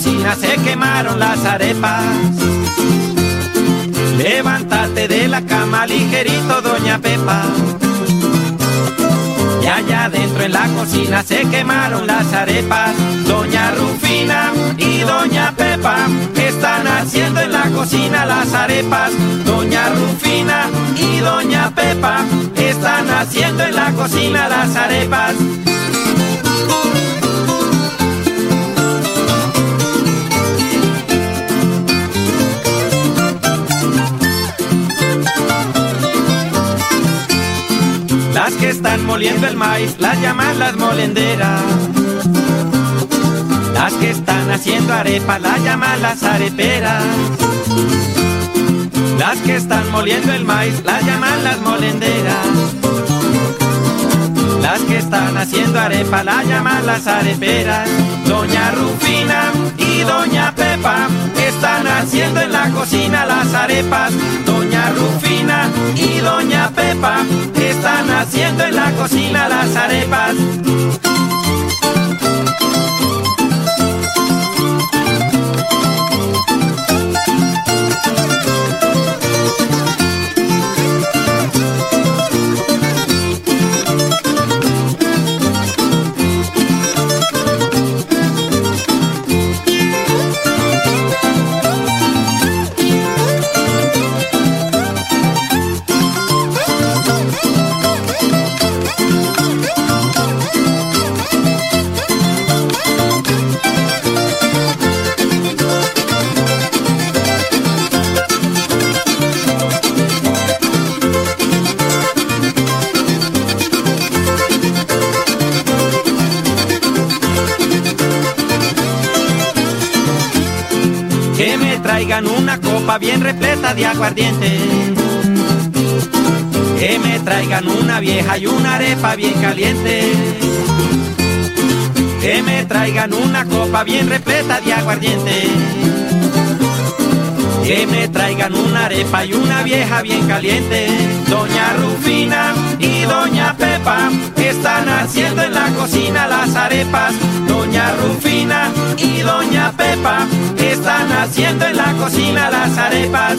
Se quemaron las arepas. Levántate de la cama ligerito, doña Pepa. Y allá adentro en la cocina se quemaron las arepas. Doña Rufina y doña Pepa están haciendo en la cocina las arepas. Doña Rufina y doña Pepa están haciendo en la cocina las arepas. Están moliendo el maíz las llaman las molenderas. Las que están haciendo arepas las llaman las areperas. Las que están moliendo el maíz las llaman las molenderas. Las que están haciendo arepas las llaman las areperas. Doña Rufina y Doña Pepa están haciendo en la cocina las arepas. Rufina y Doña Pepa están haciendo en la cocina las arepas. Bien repleta de aguardiente. Que me traigan una vieja y una arepa bien caliente. Que me traigan una copa bien repleta de aguardiente. Que me traigan una arepa y una vieja bien caliente. Doña Rufina y Doña Pepa están haciendo en la cocina las arepas. Doña Rufina y Doña Pepa están haciendo en la cocina las arepas.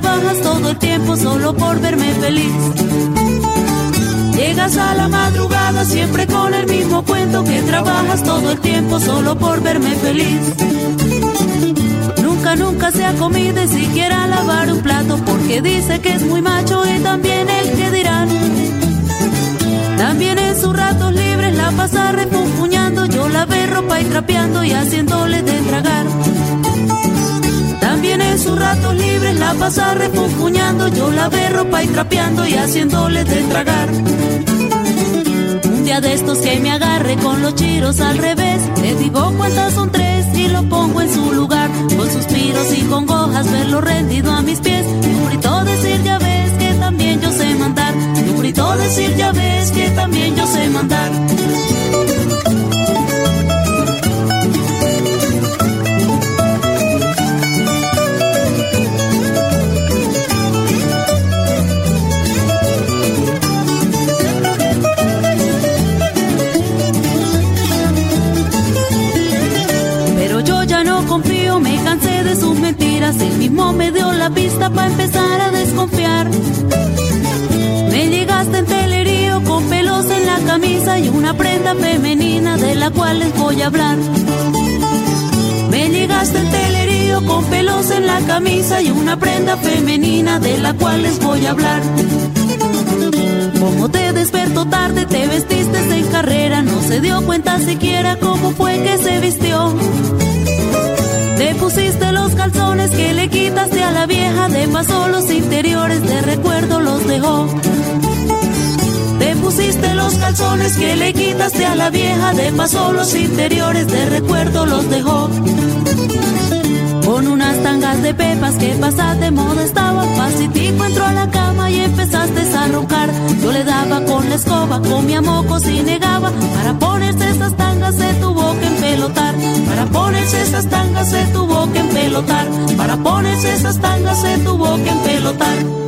Trabajas todo el tiempo solo por verme feliz. Llegas a la madrugada siempre con el mismo cuento que trabajas todo el tiempo solo por verme feliz. Nunca, nunca se ha comido ni siquiera lavar un plato porque dice que es muy macho y también el que dirán. También en sus ratos libres la pasa refunfuñando, yo la ve ropa y trapeando y haciéndole de tragar. En sus ratos libres la pasa refunfuñando, yo la ve ropa y trapeando y haciéndole de tragar. Un día de estos que me agarre con los chiros al revés, le digo cuántas son tres y lo pongo en su lugar. Con suspiros y con gojas verlo rendido a mis pies, y un grito decir ya ves que también yo sé mandar. Y un grito decir ya ves que también yo sé mandar. Les voy a hablar. Me llegaste en telerío con pelos en la camisa y una prenda femenina de la cual les voy a hablar. Como te despertó tarde, te vestiste en carrera, no se dio cuenta siquiera cómo fue que se vistió. Te pusiste los calzones que le quitaste a la vieja, de paso los interiores de recuerdo los dejó. Te pusiste los calzones que le quitaste a la vieja, de paso los interiores de recuerdo los dejó. Con unas tangas de pepas que pasaste de moda estaba Pasitico entró a la cama y empezaste a roncar. Yo le daba con la escoba, comía mocos y negaba Para ponerse esas tangas se tuvo que empelotar. Para ponerse esas tangas se tuvo que empelotar. Para ponerse esas tangas se tuvo que empelotar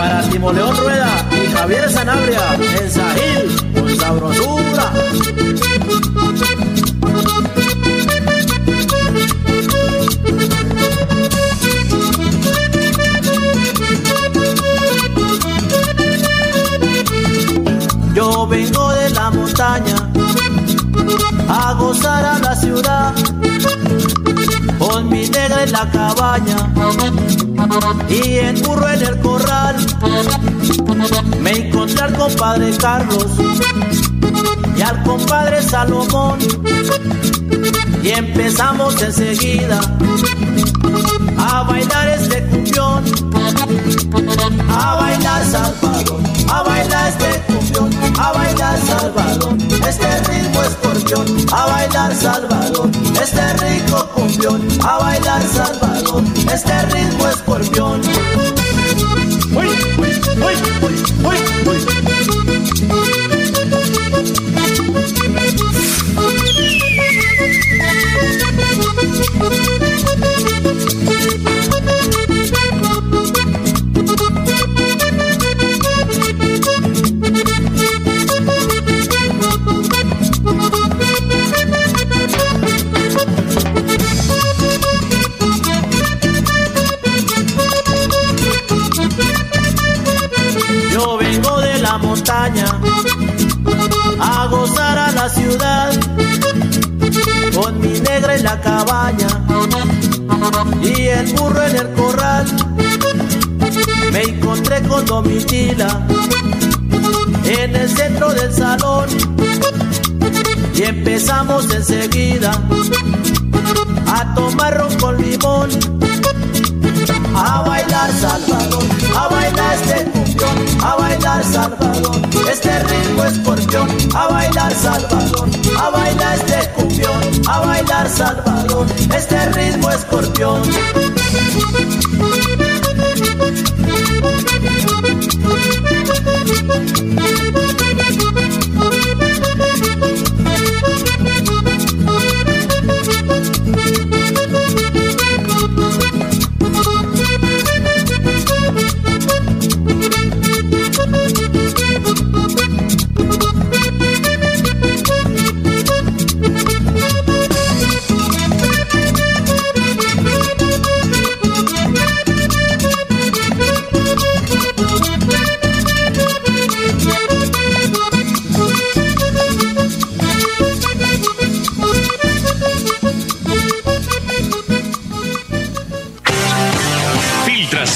para Timoleón Rueda y Javier Sanabria en Sahil con sabrosura. Yo vengo de la montaña a gozar a la cabaña y en burro en el corral. Me encontré al compadre Carlos y al compadre Salomón y empezamos enseguida a bailar este cumbión, a bailar Salvador, a bailar este cumbión, a bailar Salvador, este ritmo escorpión, a bailar Salvador, este rico cumbión, a bailar Salvador, este ritmo escorpión. Uy, uy, uy, bailar Salvador. Este ritmo escorpión, a bailar Salvador. A bailar este cumbión, a bailar Salvador. Este ritmo escorpión.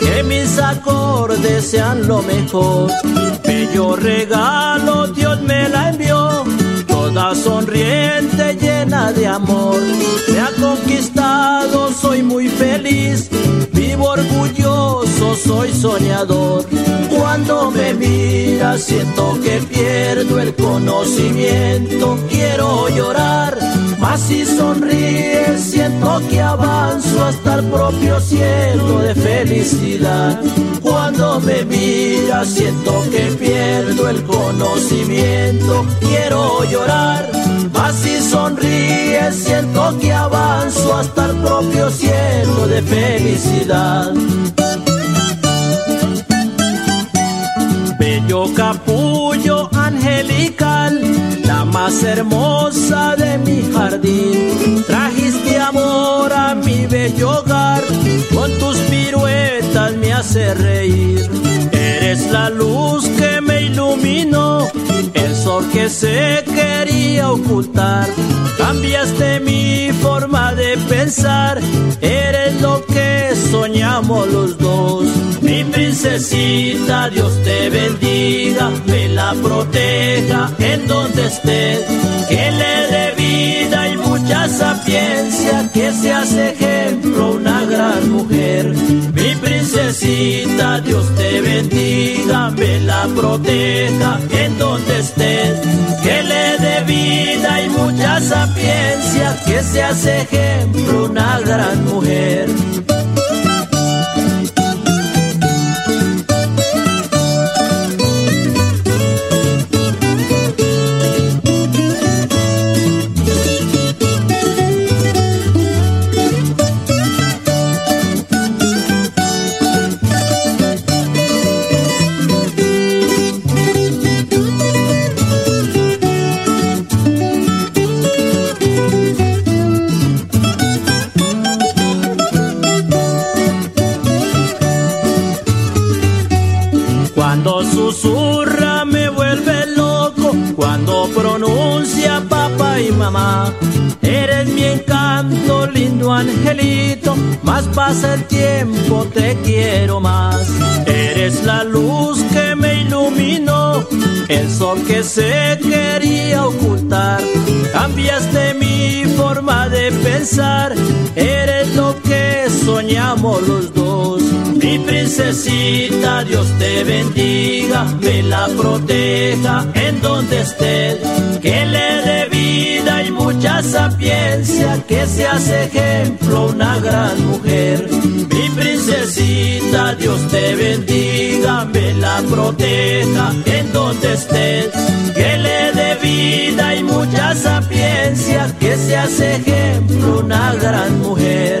Que mis acordes sean lo mejor. Bello regalo Dios me la envió, toda sonriente, llena de amor. Me ha conquistado, soy muy feliz, vivo orgulloso, soy soñador. Cuando me mira siento que pierdo el conocimiento, quiero llorar Así sonríe, siento que avanzo hasta el propio cielo de felicidad. Cuando me mira, siento que pierdo el conocimiento, quiero llorar. Así sonríe, siento que avanzo hasta el propio cielo de felicidad. Bello angelical más hermosa de mi jardín. Trajiste amor a mi bello hogar, con tus piruetas me hace reír. Eres la luz que me iluminó, el sol que se quería ocultar. Cambiaste mi forma de pensar, eres lo que soñamos los dos. Mi princesita, Dios te bendiga, me la proteja en donde estés, que le dé vida y mucha sapiencia, que se hace ejemplo una gran mujer. Mi princesita, Dios te bendiga, me la proteja en donde estés, que le dé vida y mucha sapiencia, que se hace ejemplo una gran mujer. Susurra me vuelve loco pronuncia papá y mamá. Eres mi encanto, lindo angelito, más pasa el tiempo, te quiero más. Eres la luz que me iluminó, el sol que se quería ocultar. Cambiaste mi forma de pensar, eres lo que soñamos los dos. Mi princesita, Dios te bendiga, me la proteja en donde estés, que le dé vida y mucha sapiencia, que seas ejemplo, una gran mujer. Mi princesita, Dios te bendiga, me la proteja en donde estés, que le dé vida y mucha sapiencia, que seas ejemplo, una gran mujer.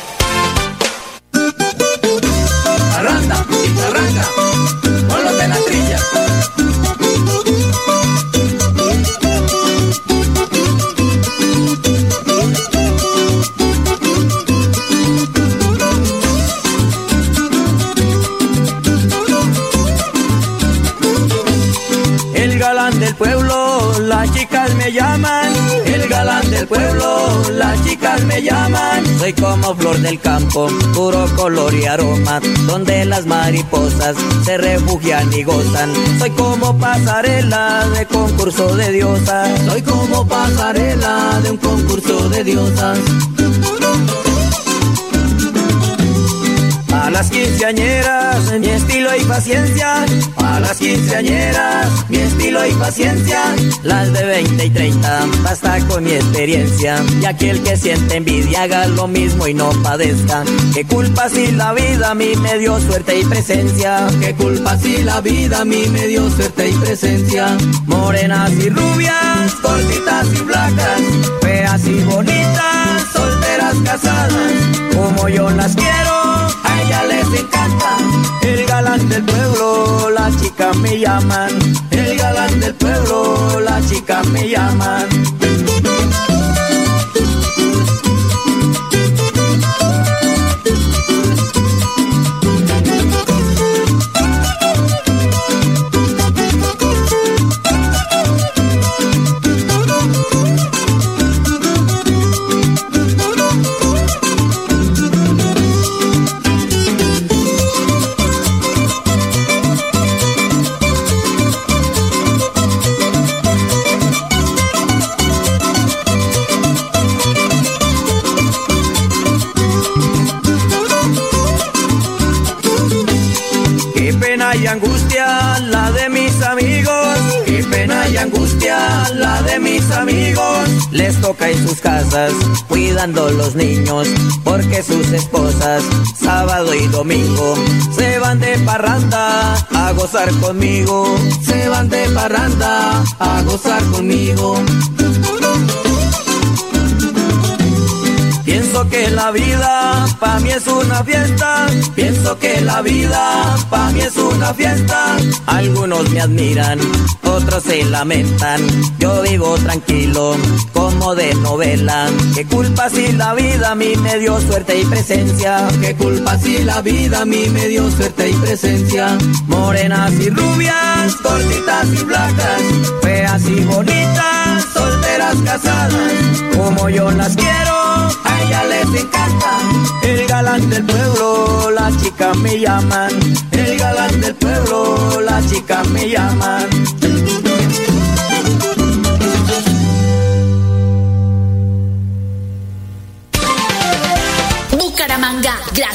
Arranca, ponlo de la trilla. Me llaman. Soy como flor del campo, puro color y aroma, donde las mariposas se refugian y gozan. Soy como pasarela de concurso de diosas. Soy como pasarela de un concurso de diosas. Las quinceañeras, mi estilo y paciencia. A las quinceañeras, mi estilo y paciencia. Las de 20 y 30, basta con mi experiencia. Y aquel que siente envidia haga lo mismo y no padezca. ¿Qué culpa si la vida a mí me dio suerte y presencia? ¿Qué culpa si la vida a mí me dio suerte y presencia? Morenas y rubias, cortitas y blancas, feas y bonitas, solteras casadas, como yo las quiero les encanta. El galán del pueblo, las chicas me llaman. El galán del pueblo, las chicas me llaman. Amigos. Les toca en sus casas cuidando los niños. Porque sus esposas, sábado y domingo, se van de parranda a gozar conmigo. Se van de parranda a gozar conmigo. Pienso que la vida pa' mí es una fiesta. Pienso que la vida pa' mí es una fiesta. Algunos me admiran, otros se lamentan. Yo vivo tranquilo, como de novela. ¿Qué culpa si la vida a mí me dio suerte y presencia? ¿Qué culpa si la vida a mí me dio suerte y presencia? Morenas y rubias, cortitas y blancas, feas y bonitas, solteras casadas, como yo las quiero ella les encanta. El galán del pueblo, las chicas me llaman. El galán del pueblo, las chicas me llaman.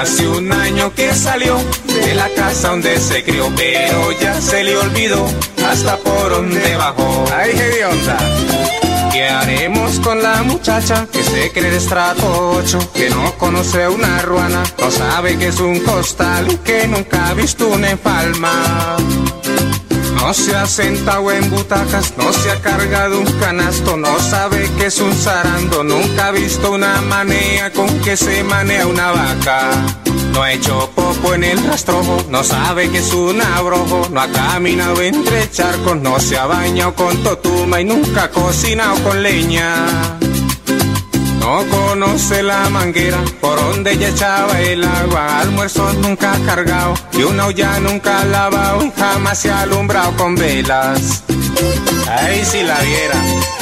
Hace un año que salió de la casa donde se crió, pero ya olvidó hasta por donde bajó. ¡Ay, qué onda! ¿Qué haremos con la muchacha que se cree de estrato 8? Que no conoce una ruana, no sabe que es un costal y que nunca ha visto una empalma. No se ha sentado en butacas, no se ha cargado un canasto, no sabe que es un zarando, nunca ha visto una manea con que se manea una vaca. No ha hecho popo en el rastrojo, no sabe que es un abrojo, no ha caminado entre charcos, no se ha bañado con totuma y nunca ha cocinado con leña. No conoce la manguera por donde ella echaba el agua. Almuerzo nunca ha cargado y una olla nunca ha lavado y jamás se ha alumbrado con velas. Ay, si la viera.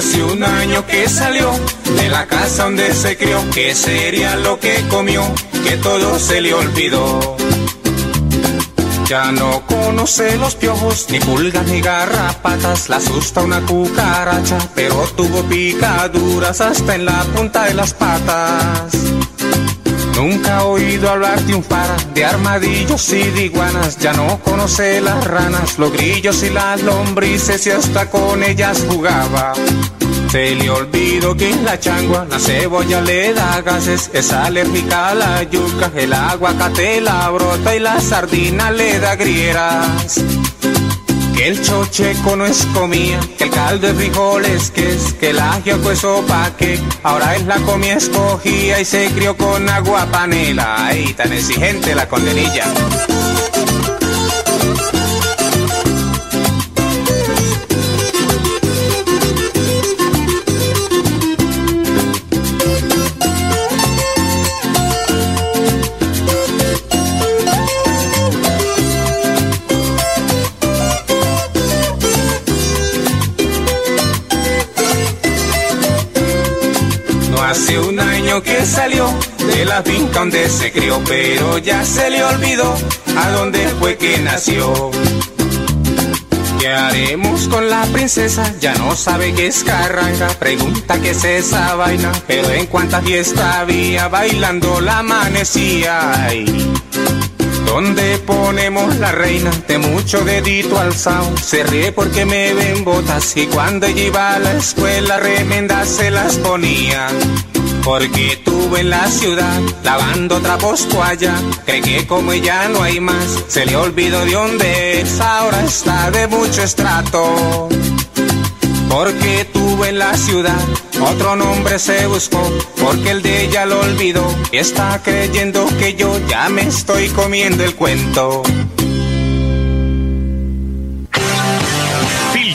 Hace un año que salió de la casa donde se crió, que sería lo que comió, que todo se le olvidó. Ya no conoce los piojos, ni pulgas ni garrapatas, la asusta una cucaracha, pero tuvo picaduras hasta en la punta de las patas. Nunca ha oído hablar de un par de armadillos y de iguanas, ya no conoce las ranas, los grillos y las lombrices y hasta con ellas jugaba. Se le olvidó que en la changua la cebolla le da gases, es alérgica a la yuca, el aguacate la brota y la sardina le da grieras. El chocheco no es comida, que el caldo de frijoles que es, que el ajiaco es sopa que ahora es la comida escogida y se crió con agua panela. Ay, tan exigente la condenilla. Finca donde se crió, pero ya se le olvidó a dónde fue que nació. ¿Qué haremos con la princesa? Ya no sabe qué es carranga, pregunta qué es esa vaina, pero en cuánta fiesta había bailando la amanecía. Ay. ¿Dónde ponemos la reina? De mucho dedito alzado. Se ríe porque me ven botas y cuando ella iba a la escuela remenda se las ponía. Porque tuve en la ciudad lavando trapos toalla. Cree que como ella no hay más, se le olvidó de dónde es. Ahora está de mucho estrato. Porque tuve en la ciudad otro nombre se buscó, porque el de ella lo olvidó. Y está creyendo que yo ya me estoy comiendo el cuento.